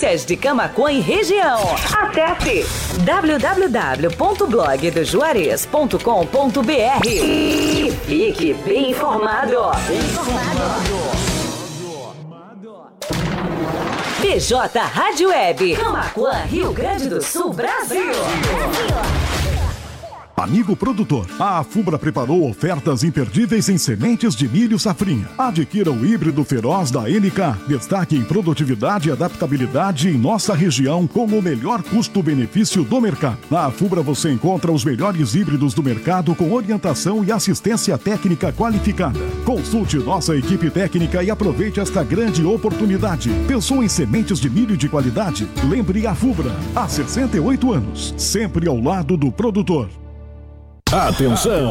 Notícias de Camacuã e região. Acesse www.blogdojuarez.com.br e fique bem informado. Bem informado. Rádio Web, Camacuã, Rio Grande do Sul, Brasil. Brasil. Amigo produtor, a Fubra preparou ofertas imperdíveis em sementes de milho safrinha. Adquira o híbrido feroz da NK. Destaque em produtividade e adaptabilidade em nossa região com o melhor custo-benefício do mercado. Na Fubra você encontra os melhores híbridos do mercado com orientação e assistência técnica qualificada. Consulte nossa equipe técnica e aproveite esta grande oportunidade. Pensou em sementes de milho de qualidade? Lembre a Fubra. Há 68 anos, sempre ao lado do produtor. Atenção.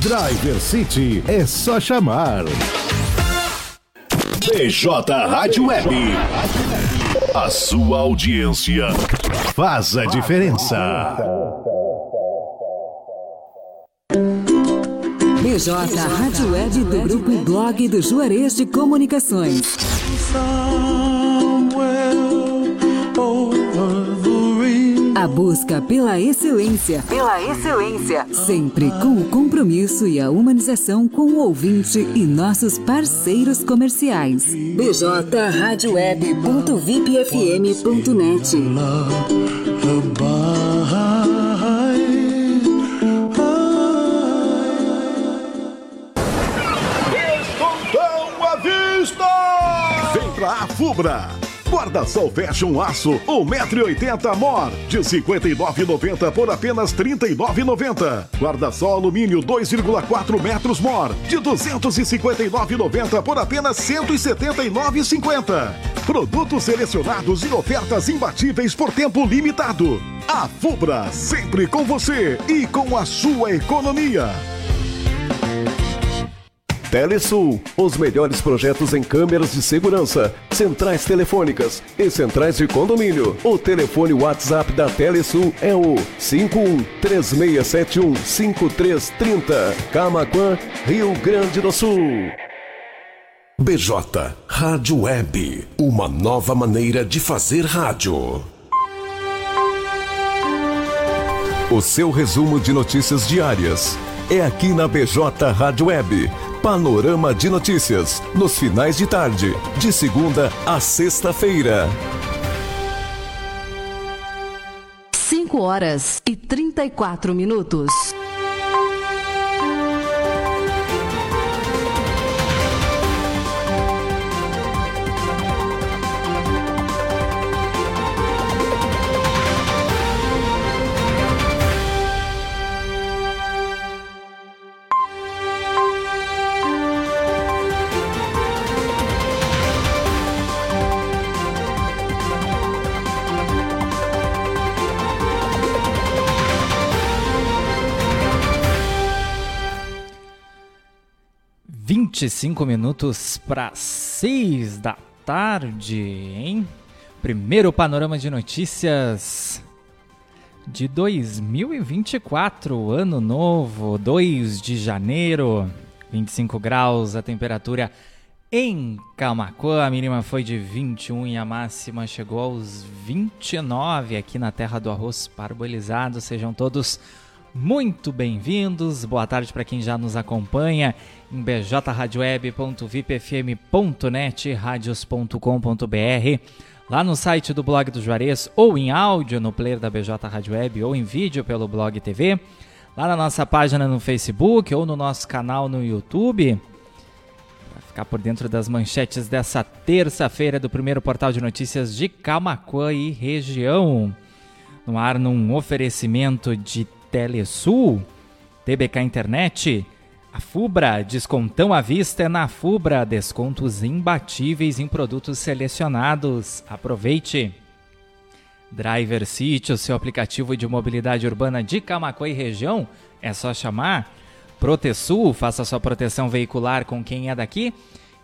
Driver City é só chamar. BJ Rádio Web. A sua audiência faz a diferença. BJ Rádio Web do Grupo Blog do Juarez de Comunicações. A busca pela excelência. Pela excelência. Sempre com o compromisso e a humanização com o ouvinte e nossos parceiros comerciais. bjradioweb.vipfm.net a Fubra. Guarda-sol Fashion Aço, 1,80m Mor, de 59,90 por apenas 39,90. Guarda-sol Alumínio 2,4 metros Mor, de 259,90 por apenas 179,50. Produtos selecionados e ofertas imbatíveis por tempo limitado. A Fubra, sempre com você e com a sua economia. Telesul, os melhores projetos em câmeras de segurança, centrais telefônicas e centrais de condomínio. O telefone WhatsApp da Telesul é o 51 3671 5330. Camaquã, Rio Grande do Sul. BJ Rádio Web, uma nova maneira de fazer rádio. O seu resumo de notícias diárias é aqui na BJ Rádio Web Panorama de Notícias, nos finais de tarde, de segunda a sexta-feira. 5 horas e 34 minutos. 25 minutos para 6 da tarde, hein? Primeiro panorama de notícias de 2024, ano novo, 2 de janeiro, 25 graus a temperatura em Camacuã. A mínima foi de 21 e a máxima chegou aos 29 aqui na terra do arroz parbolizado. Sejam todos muito bem-vindos. Boa tarde para quem já nos acompanha em bjradioweb.vipfm.net, radios.com.br, lá no site do blog do Juarez, ou em áudio no player da BJ Rádio Web, ou em vídeo pelo blog TV, lá na nossa página no Facebook ou no nosso canal no YouTube. Para ficar por dentro das manchetes dessa terça-feira do primeiro portal de notícias de Camacuã e região. No ar, num oferecimento de Telesul, TBK Internet, A Fubra, descontão à vista é na Fubra, descontos imbatíveis em produtos selecionados. Aproveite! Driver City, o seu aplicativo de mobilidade urbana de Camacuã e região, é só chamar. Protesul, faça sua proteção veicular com quem é daqui.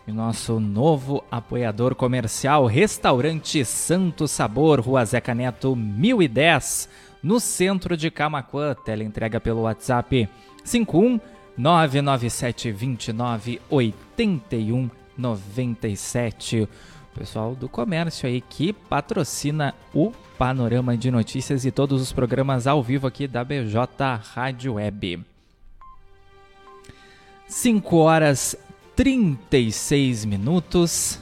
E nosso novo apoiador comercial, Restaurante Santo Sabor, Rua Zeca Neto 1010, no centro de Camacuã. Tela entrega pelo WhatsApp 51 997 29 81 97. O pessoal do comércio aí que patrocina o Panorama de Notícias e todos os programas ao vivo aqui da BJ Rádio Web. 5 horas 36 minutos.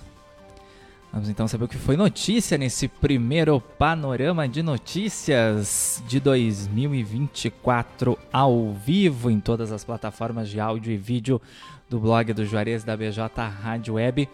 Vamos então saber o que foi notícia nesse primeiro panorama de notícias de 2024 ao vivo em todas as plataformas de áudio e vídeo do blog do Juarez da BJ Rádio Web.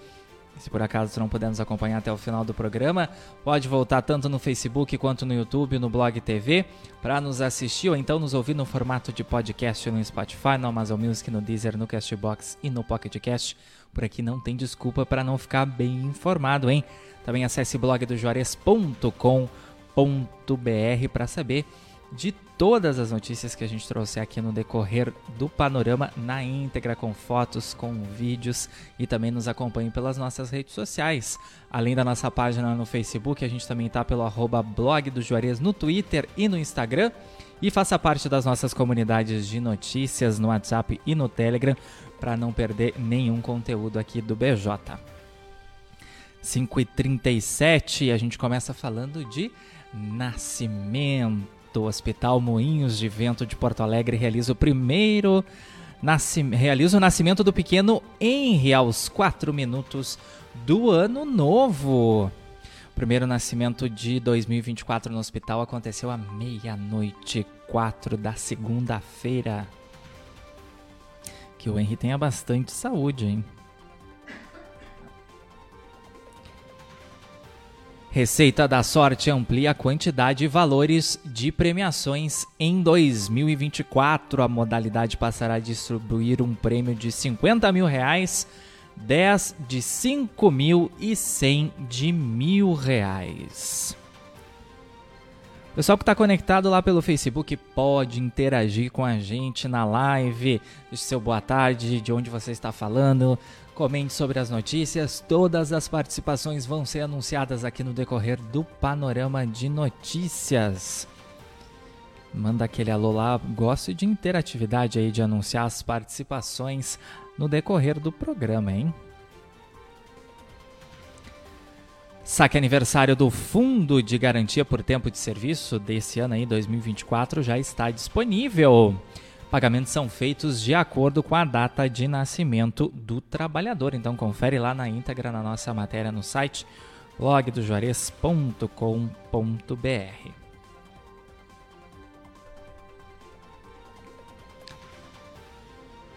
Se por acaso não puder nos acompanhar até o final do programa, pode voltar tanto no Facebook quanto no YouTube, no Blog TV, para nos assistir ou então nos ouvir no formato de podcast no Spotify, no Amazon Music, no Deezer, no Castbox e no Pocket Cast. Por aqui não tem desculpa para não ficar bem informado, hein? Também acesse blogdojuarez.com.br para saber de todas as notícias que a gente trouxe aqui no decorrer do panorama na íntegra, com fotos, com vídeos e também nos acompanhe pelas nossas redes sociais. Além da nossa página no Facebook, a gente também está pelo arroba blog do Juarez no Twitter e no Instagram. E faça parte das nossas comunidades de notícias no WhatsApp e no Telegram para não perder nenhum conteúdo aqui do BJ. 5h37, a gente começa falando de nascimento o Hospital Moinhos de Vento de Porto Alegre realiza o primeiro realiza o nascimento do pequeno Henry aos 4 minutos do ano novo. O primeiro nascimento de 2024 no hospital aconteceu à meia-noite 4 da segunda-feira. Que o Henry tenha bastante saúde, hein? Receita da Sorte amplia a quantidade e valores de premiações em 2024. A modalidade passará a distribuir um prêmio de 50 mil reais, 10 de 5 mil e 100 de mil reais. Pessoal que está conectado lá pelo Facebook pode interagir com a gente na live. Deixe seu boa tarde, de onde você está falando. Comente sobre as notícias. Todas as participações vão ser anunciadas aqui no decorrer do Panorama de Notícias. Manda aquele alô lá. Gosto de interatividade aí, de anunciar as participações no decorrer do programa, hein? Saque aniversário do Fundo de Garantia por Tempo de Serviço desse ano aí, 2024, já está disponível. Pagamentos são feitos de acordo com a data de nascimento do trabalhador. Então confere lá na íntegra na nossa matéria no site blogdojuarez.com.br.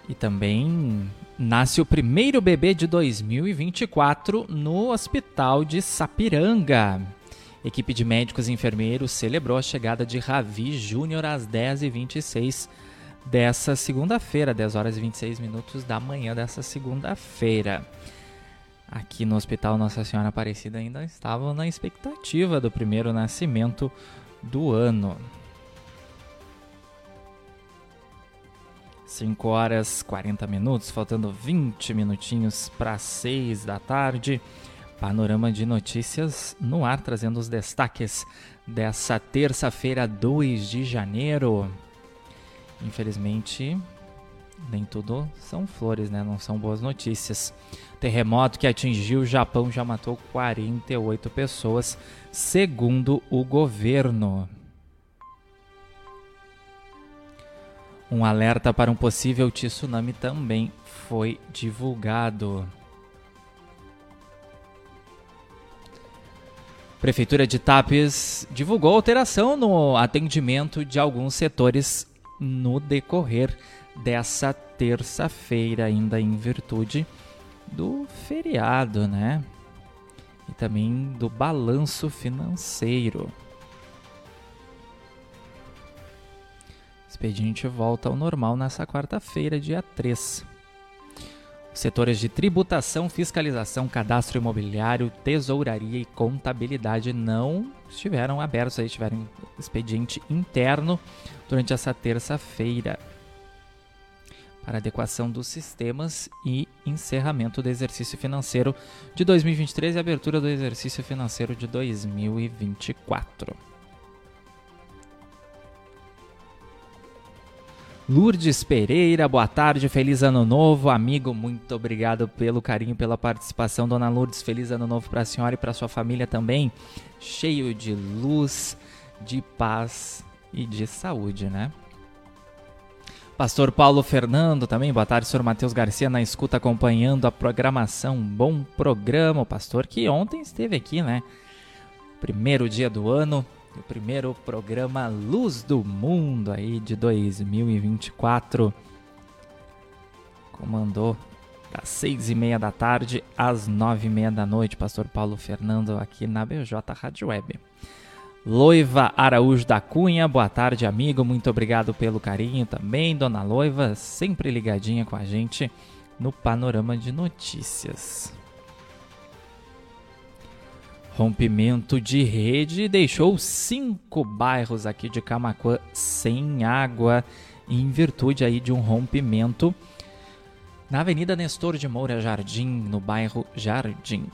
E também nasce o primeiro bebê de 2024 no Hospital de Sapiranga. Equipe de médicos e enfermeiros celebrou a chegada de Ravi Júnior às 10h26 dessa segunda-feira, 10 horas e 26 minutos da manhã dessa segunda-feira. Aqui no Hospital Nossa Senhora Aparecida ainda estavam na expectativa do primeiro nascimento do ano. 5 horas 40 minutos, faltando 20 minutinhos para 6 da tarde. Panorama de notícias no ar, trazendo os destaques dessa terça-feira, 2 de janeiro. Infelizmente, nem tudo são flores, né? Não são boas notícias. Terremoto que atingiu o Japão já matou 48 pessoas, segundo o governo. Um alerta para um possível tsunami também foi divulgado. Prefeitura de Tapes divulgou alteração no atendimento de alguns setores no decorrer dessa terça-feira, ainda em virtude do feriado, né? E também do balanço financeiro. Expediente volta ao normal nessa quarta-feira, dia 3. Setores de tributação, fiscalização, cadastro imobiliário, tesouraria e contabilidade não estiveram abertos, aí tiveram expediente interno durante essa terça-feira para adequação dos sistemas e encerramento do exercício financeiro de 2023 e abertura do exercício financeiro de 2024. Lourdes Pereira, boa tarde, feliz ano novo, amigo, muito obrigado pelo carinho, pela participação, dona Lourdes, feliz ano novo para a senhora e para sua família também, cheio de luz, de paz e de saúde, né? Pastor Paulo Fernando também, boa tarde, senhor Matheus Garcia na escuta acompanhando a programação, bom programa, o pastor que ontem esteve aqui, né? Primeiro dia do ano, o primeiro programa Luz do Mundo aí de 2024. Comandou das seis e meia da tarde às nove e meia da noite, Pastor Paulo Fernando aqui na BJ Rádio Web. Loiva Araújo da Cunha, boa tarde, amigo. Muito obrigado pelo carinho também, dona Loiva, sempre ligadinha com a gente no Panorama de Notícias. Rompimento de rede deixou cinco bairros aqui de Camacuã sem água em virtude aí de um rompimento na Avenida Nestor de Moura Jardim, no bairro Jardim.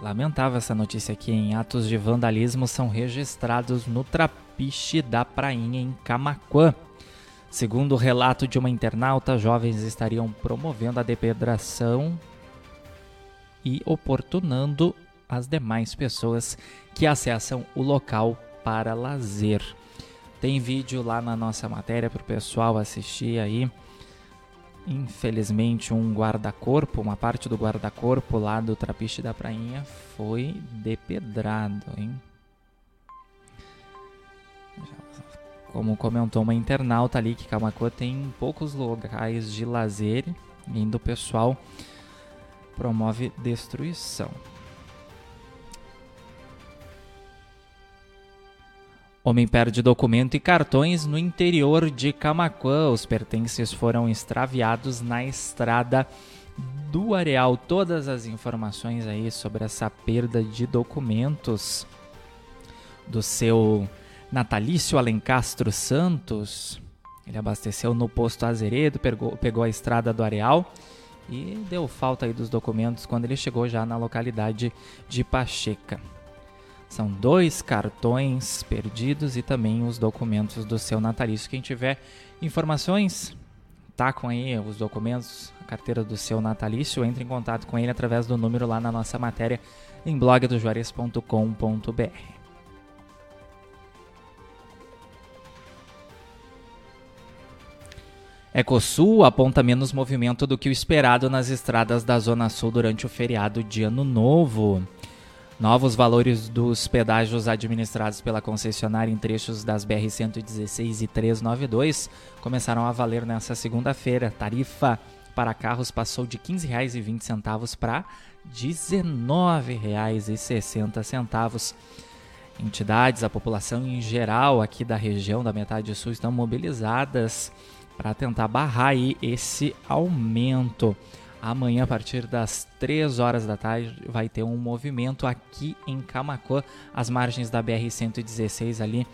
Lamentável essa notícia aqui, em atos de vandalismo são registrados no Trapiche da Prainha, em Camaquã. Segundo o relato de uma internauta, jovens estariam promovendo a depedração e oportunando as demais pessoas que acessam o local para lazer. Tem vídeo lá na nossa matéria para o pessoal assistir aí. Infelizmente, um guarda-corpo, uma parte do guarda-corpo lá do Trapiche da Prainha foi depedrado, hein? Como comentou uma internauta ali, que Camacuã tem poucos locais de lazer e o pessoal promove destruição. Homem perde documento e cartões no interior de Camaquã. Os pertences foram extraviados na estrada do Areal. Todas as informações aí sobre essa perda de documentos do seu natalício Alencastro Santos. Ele abasteceu no posto Azeredo, pegou, pegou a estrada do Areal e deu falta aí dos documentos quando ele chegou já na localidade de Pacheca. São dois cartões perdidos e também os documentos do seu natalício. Quem tiver informações, tá com aí os documentos, a carteira do seu natalício, entre em contato com ele através do número lá na nossa matéria em blogdojuarez.com.br. Ecosul aponta menos movimento do que o esperado nas estradas da Zona Sul durante o feriado de Ano Novo. Novos valores dos pedágios administrados pela concessionária em trechos das BR-116 e 392 começaram a valer nesta segunda-feira. Tarifa para carros passou de R$ 15,20 para R$ 19,60. Entidades, a população em geral aqui da região da metade sul estão mobilizadas para tentar barrar aí esse aumento. Amanhã, a partir das 3 horas da tarde, vai ter um movimento aqui em Camacuã, às margens da BR-116, ali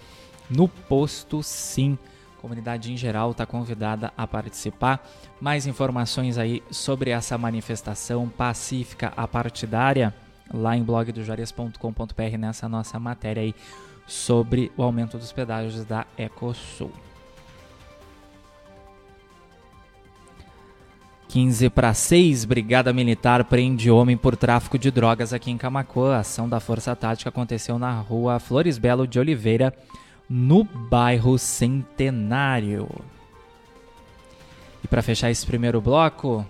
no posto Sim. Comunidade em geral está convidada a participar. Mais informações aí sobre essa manifestação pacífica apartidária lá em blogdojarias.com.br nessa nossa matéria aí sobre o aumento dos pedágios da Ecosul. 15 para 6, Brigada Militar prende homem por tráfico de drogas aqui em Camacoa. A ação da Força Tática aconteceu na rua Flores Belo de Oliveira, no bairro Centenário. E para fechar esse primeiro bloco,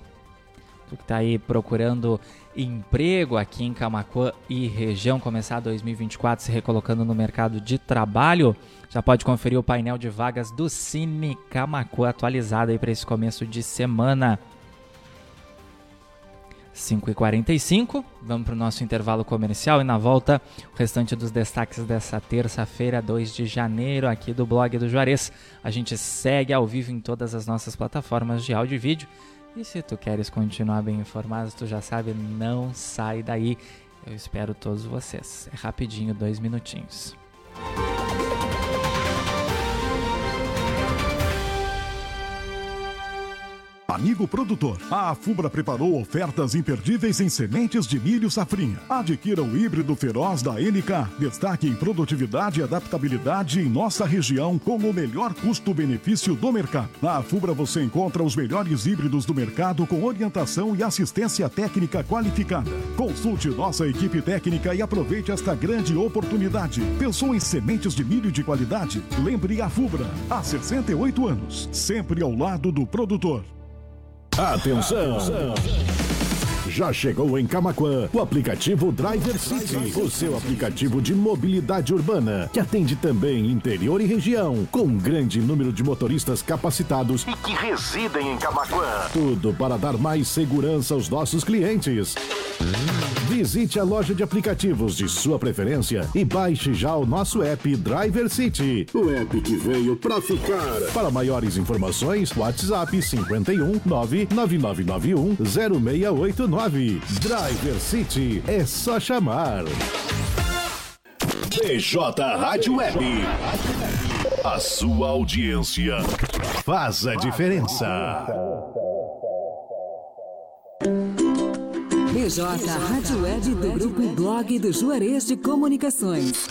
tu que está aí procurando emprego aqui em Camacoa e região, começar 2024 se recolocando no mercado de trabalho, já pode conferir o painel de vagas do Cine Camacoa atualizado aí para esse começo de semana. 5h45, vamos para o nosso intervalo comercial e na volta o restante dos destaques dessa terça-feira, 2 de janeiro, aqui do blog do Juarez. A gente segue ao vivo em todas as nossas plataformas de áudio e vídeo. E se tu queres continuar bem informado, tu já sabe, não sai daí. Eu espero todos vocês. É rapidinho, dois minutinhos. Amigo produtor, a Afubra preparou ofertas imperdíveis em sementes de milho safrinha. Adquira o híbrido feroz da NK. Destaque em produtividade e adaptabilidade em nossa região com o melhor custo-benefício do mercado. Na Afubra você encontra os melhores híbridos do mercado com orientação e assistência técnica qualificada. Consulte nossa equipe técnica e aproveite esta grande oportunidade. Pensou em sementes de milho de qualidade? Lembre a Afubra. Há 68 anos, sempre ao lado do produtor. Atenção! Já chegou em Camaquã o aplicativo Driver City, o seu aplicativo de mobilidade urbana, que atende também interior e região, com um grande número de motoristas capacitados e que residem em Camaquã. Tudo para dar mais segurança aos nossos clientes. Visite a loja de aplicativos de sua preferência e baixe já o nosso app Driver City. O app que veio para ficar. Para maiores informações, WhatsApp 51 99991 0689. Driver City é só chamar. BJ Rádio Web. A sua audiência faz a diferença. BJ Rádio Web do Grupo Blog do Juarez de Comunicações.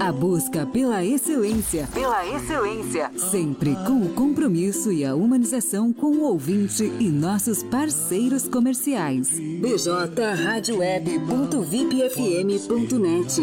A busca pela excelência. Pela excelência. Sempre com o compromisso e a humanização com o ouvinte e nossos parceiros comerciais. bjradioweb.vipfm.net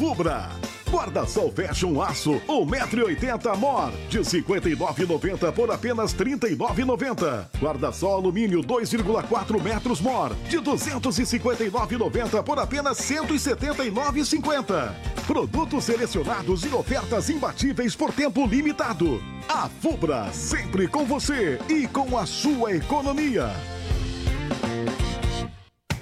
Afubra! Guarda-sol Fashion Aço, 1,80m Mor, de R$ 59,90 por apenas R$ 39,90. Guarda-sol Alumínio 2,4 metros Mor, de R$ 259,90 por apenas R$ 179,50. Produtos selecionados e ofertas imbatíveis por tempo limitado. A Fubra, sempre com você e com a sua economia.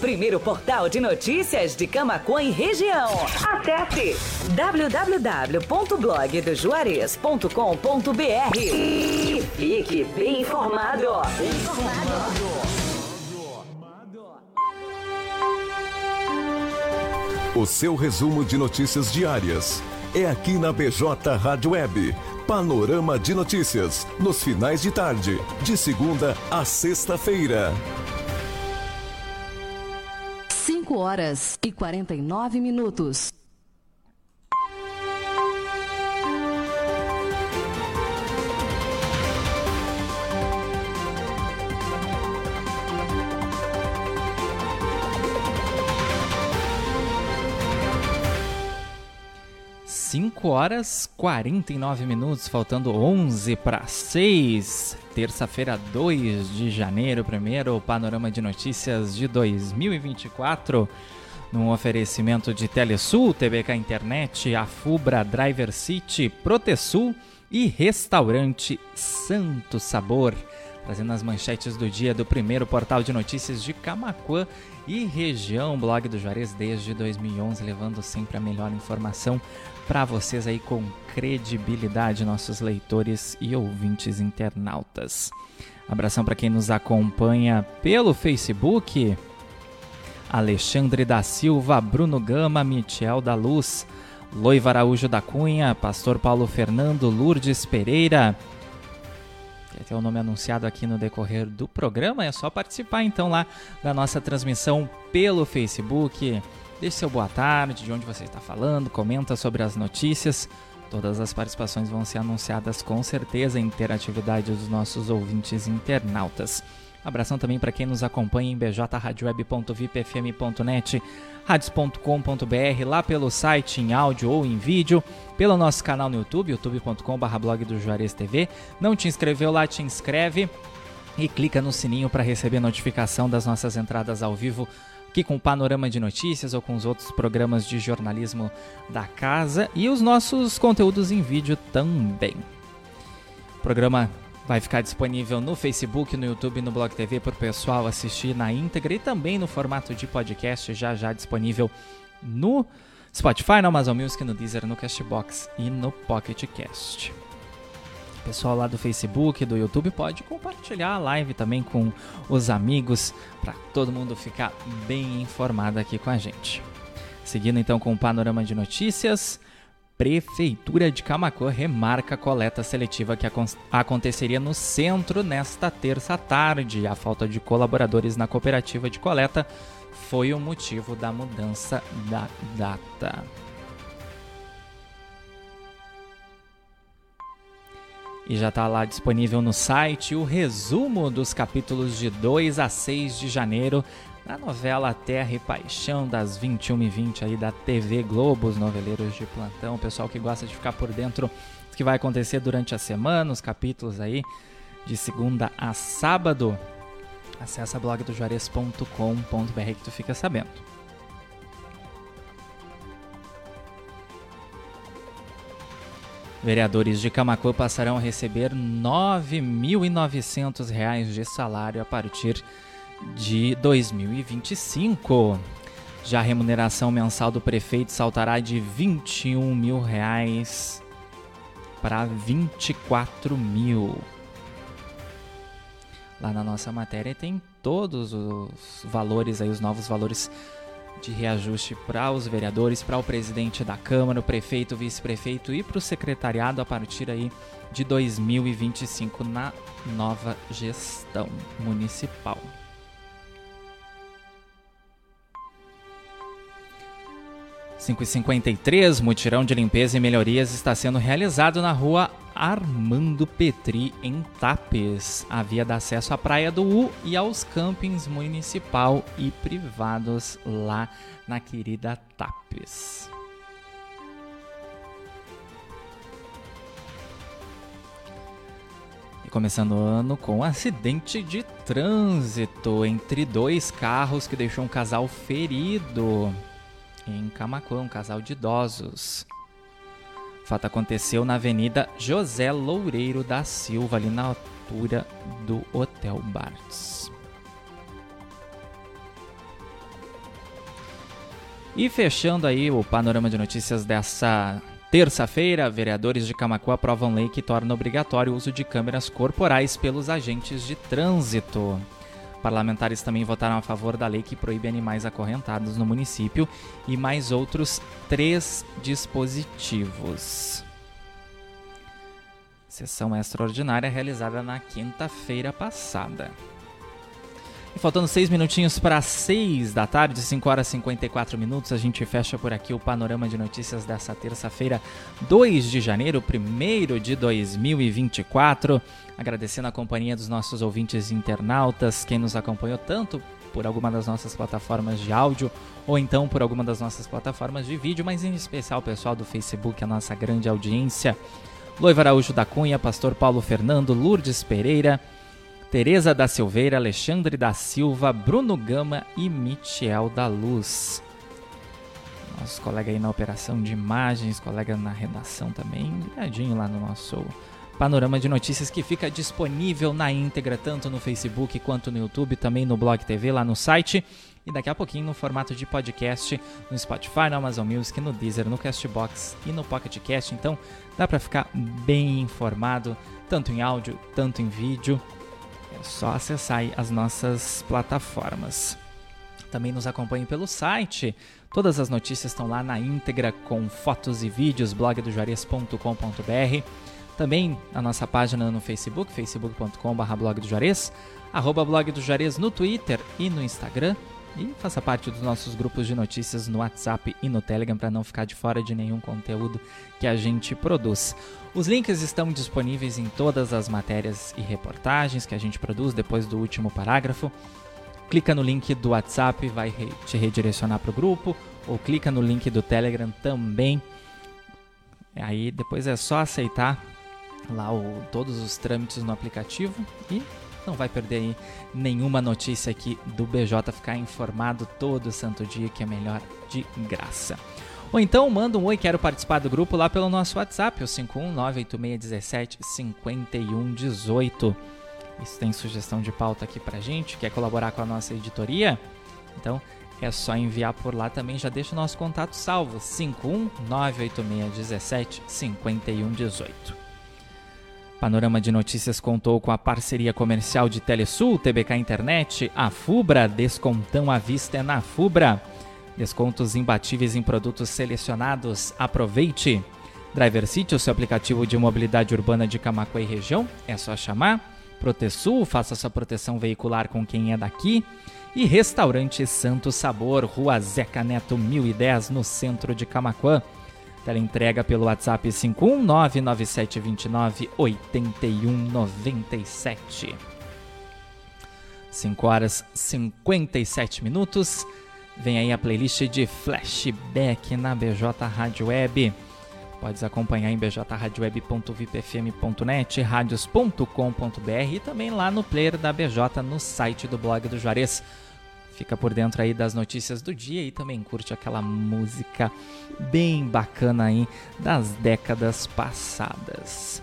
Primeiro portal de notícias de Camaquã e região. Acesse www.blogdojuarez.com.br e fique bem informado. O seu resumo de notícias diárias é aqui na BJ Rádio Web. Panorama de notícias, nos finais de tarde, de segunda a sexta-feira. 5 horas e 49 minutos. Cinco horas 49 minutos, faltando 11 para 6. Terça-feira, 2 de janeiro, primeiro panorama de notícias de 2024. Num oferecimento de Telesul, TBK Internet, Afubra, Driver City, Protesul e Restaurante Santo Sabor. Trazendo as manchetes do dia do primeiro portal de notícias de Camaquã e região, blog do Juarez desde 2011, levando sempre a melhor informação para vocês aí com credibilidade, nossos leitores e ouvintes internautas. Abração para quem nos acompanha pelo Facebook. Alexandre da Silva, Bruno Gama, Michel da Luz, Loiva Araújo da Cunha, Pastor Paulo Fernando, Lourdes Pereira. Quer ter o nome anunciado aqui no decorrer do programa? É só participar então lá da nossa transmissão pelo Facebook. Deixe seu boa tarde, de onde você está falando, comenta sobre as notícias. Todas as participações vão ser anunciadas com certeza, interatividade dos nossos ouvintes internautas. Abração também para quem nos acompanha em bjradioweb.vipfm.net, radios.com.br, lá pelo site em áudio ou em vídeo, pelo nosso canal no YouTube, youtube.com.br blog do Juarez TV. Não te inscreveu lá, te inscreve e clica no sininho para receber notificação das nossas entradas ao vivo aqui com o Panorama de Notícias ou com os outros programas de jornalismo da casa e os nossos conteúdos em vídeo também. O programa vai ficar disponível no Facebook, no YouTube e no Blog TV para o pessoal assistir na íntegra e também no formato de podcast, já já disponível no Spotify, no Amazon Music, no Deezer, no Castbox e no Pocket Cast. Pessoal lá do Facebook, do YouTube pode compartilhar a live também com os amigos para todo mundo ficar bem informado aqui com a gente. Seguindo então com o panorama de notícias, Prefeitura de Camacuã remarca a coleta seletiva que aconteceria no centro nesta terça tarde. A falta de colaboradores na cooperativa de coleta foi o motivo da mudança da data. E já está lá disponível no site o resumo dos capítulos de 2 a 6 de janeiro na novela Terra e Paixão das 21 e 20 aí da TV Globo, os noveleiros de plantão, o pessoal que gosta de ficar por dentro do que vai acontecer durante a semana, os capítulos aí de segunda a sábado. Acesse blogdojuarez.com.br que tu fica sabendo. Vereadores de Camacuã passarão a receber R$ 9.900 de salário a partir de de 2025. Já a remuneração mensal do prefeito saltará de 21 mil reais para 24 mil. Lá na nossa matéria tem todos os valores aí, os novos valores de reajuste para os vereadores, para o presidente da Câmara, o prefeito, o vice-prefeito e para o secretariado a partir aí de 2025 na nova gestão municipal. 553, mutirão de limpeza e melhorias está sendo realizado na rua Armando Petri, em Tapes. A via dá acesso à Praia do U e aos campings municipal e privados lá na querida Tapes. Começando o ano com um acidente de trânsito entre dois carros que deixou um casal ferido em Camacuã, um casal de idosos. O fato aconteceu na Avenida José Loureiro da Silva, ali na altura do Hotel Bartz. E fechando aí o panorama de notícias dessa terça-feira, vereadores de Camacuã aprovam lei que torna obrigatório o uso de câmeras corporais pelos agentes de trânsito. Parlamentares também votaram a favor da lei que proíbe animais acorrentados no município e mais outros três dispositivos. Sessão extraordinária realizada na quinta-feira passada. E faltando seis minutinhos para seis da tarde, 5 horas e 54 minutos, a gente fecha por aqui o panorama de notícias dessa terça-feira, 2 de janeiro, primeiro de 2024. Agradecendo a companhia dos nossos ouvintes internautas, quem nos acompanhou tanto por alguma das nossas plataformas de áudio ou então por alguma das nossas plataformas de vídeo, mas em especial o pessoal do Facebook, a nossa grande audiência. Loiva Araújo da Cunha, Pastor Paulo Fernando, Lourdes Pereira, Tereza da Silveira, Alexandre da Silva, Bruno Gama e Michel da Luz. Nosso colega aí na operação de imagens, colega na redação também, ligadinho lá no nosso panorama de notícias que fica disponível na íntegra, tanto no Facebook quanto no YouTube, também no Blog TV, lá no site. E daqui a pouquinho no formato de podcast no Spotify, no Amazon Music, no Deezer, no Castbox e no Pocket Cast. Então dá para ficar bem informado, tanto em áudio, tanto em vídeo. Só acessar as nossas plataformas. Também nos acompanhe pelo site. Todas as notícias estão lá na íntegra com fotos e vídeos, blogdojuarez.com.br. Também na nossa página no Facebook, facebook.com.br blog do Juarez, arroba blog do Juarez no Twitter e no Instagram, E faça parte dos nossos grupos de notícias no WhatsApp e no Telegram para não ficar de fora de nenhum conteúdo que a gente produz. Os links estão disponíveis em todas as matérias e reportagens que a gente produz depois do último parágrafo. Clica no link do WhatsApp, vai te redirecionar para o grupo, ou clica no link do Telegram também. Aí depois é só aceitar lá o, todos os trâmites no aplicativo e não vai perder aí nenhuma notícia aqui do BJ, ficar informado todo santo dia que é melhor de graça. Ou então manda um oi, quero participar do grupo lá pelo nosso WhatsApp, o 51986175118. Isso tem sugestão de pauta aqui pra gente, quer colaborar com a nossa editoria? Então é só enviar por lá também, já deixa o nosso contato salvo, 51986175118. Panorama de Notícias contou com a parceria comercial de Telesul, TBK Internet, a Fubra, descontão à vista é na Fubra. Descontos imbatíveis em produtos selecionados. Aproveite! Driver City, o seu aplicativo de mobilidade urbana de Camacuã e região, é só chamar. Protesul, faça sua proteção veicular com quem é daqui. E Restaurante Santo Sabor, Rua Zeca Neto 1010, no centro de Camacuã. Teleentrega pelo WhatsApp 51997298197. 5 horas 57 minutos. Vem aí a playlist de flashback na BJ Rádio Web. Podes acompanhar em bjradioweb.vipfm.net, radios.com.br e também lá no player da BJ no site do blog do Juarez fica por dentro aí das notícias do dia e também curte aquela música bem bacana aí das décadas passadas.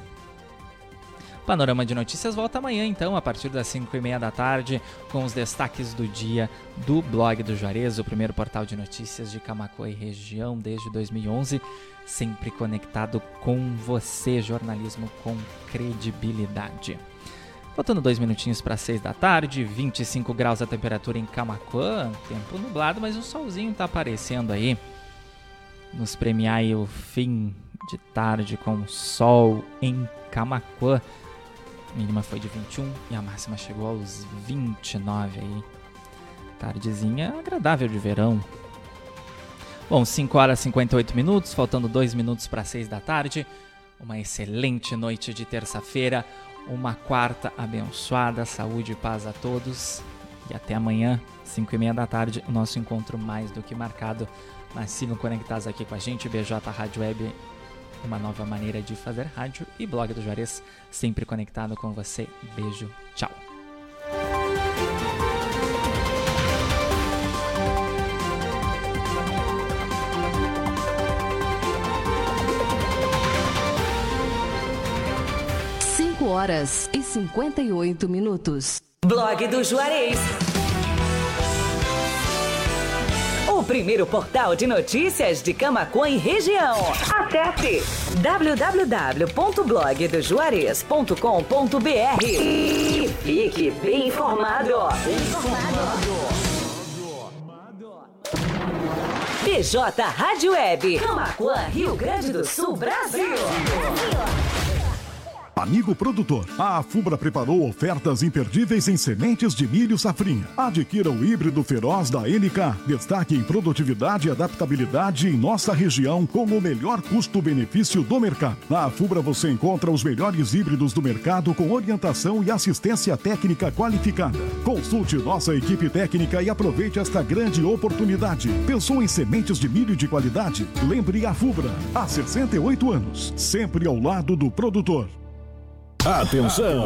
Panorama de Notícias volta amanhã, então, a partir das 5 e meia da tarde, com os destaques do dia do blog do Juarez, o primeiro portal de notícias de Camacoa e região desde 2011, sempre conectado com você, jornalismo com credibilidade. Faltando dois minutinhos para seis da tarde, 25 graus a temperatura em Camacuã, tempo nublado, mas o solzinho está aparecendo aí. Nos premiar aí o fim de tarde com sol em Camacuã. A mínima foi de 21 e a máxima chegou aos 29 aí. Tardezinha agradável de verão. Bom, 5 horas e 58 minutos, faltando 2 minutos para 6 da tarde. Uma excelente noite de terça-feira uma quarta abençoada, saúde e paz a todos. E até amanhã, 5 e meia da tarde, o nosso encontro mais do que marcado. Mas sigam conectados aqui com a gente, BJ Rádio Web, uma nova maneira de fazer rádio e blog do Juarez, sempre conectado com você. Beijo, tchau. 5 horas e 58 minutos. Blog do Juarez. O primeiro portal de notícias de Camacuã e região. Acesse www.blogdojuarez.com.br e fique bem informado. Bem informado. Rádio Web. Camacuã, Rio Grande do Sul, Brasil. Brasil. Amigo produtor, a Afubra preparou ofertas imperdíveis em sementes de milho safrinha. Adquira o híbrido feroz da NK. Destaque em produtividade e adaptabilidade em nossa região com o melhor custo-benefício do mercado. Na Afubra você encontra os melhores híbridos do mercado com orientação e assistência técnica qualificada. Consulte nossa equipe técnica e aproveite esta grande oportunidade. Pensou em sementes de milho de qualidade? Lembre a Afubra. Há 68 anos, sempre ao lado do produtor. Atenção.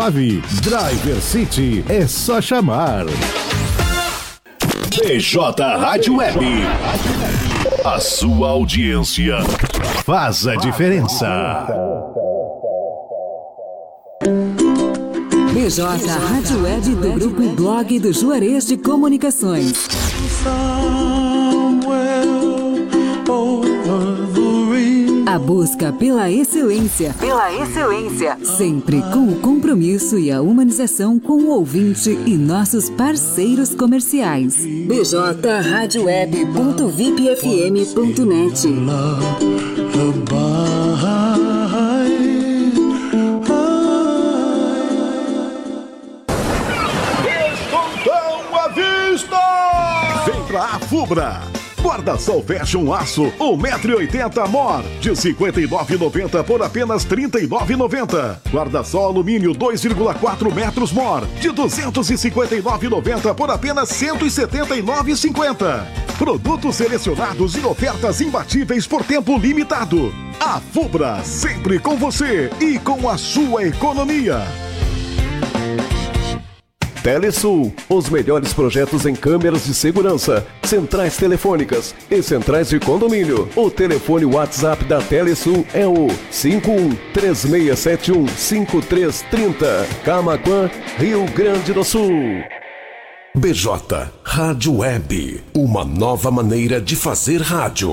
Driver City é só chamar. BJ Rádio Web. A sua audiência faz a diferença. BJ Rádio Web do Grupo Blog do Juarez de Comunicações. Busca pela excelência. Pela excelência. Sempre com o compromisso e a humanização com o ouvinte e nossos parceiros comerciais. bjradioweb.vipfm.net Escontão à vista! Vem pra Afubra! Guarda-sol Fashion Aço, 1,80m Mor, de 59,90 por apenas 39,90. Guarda-sol Alumínio 2,4 metros Mor, de 259,90 por apenas 179,50. Produtos selecionados e ofertas imbatíveis por tempo limitado. A Fubra, sempre com você e com a sua economia. Telesul, os melhores projetos em câmeras de segurança, centrais telefônicas e centrais de condomínio. O telefone WhatsApp da Telesul é o 51 3671 5330, Camaquã, Rio Grande do Sul. BJ Rádio Web, uma nova maneira de fazer rádio.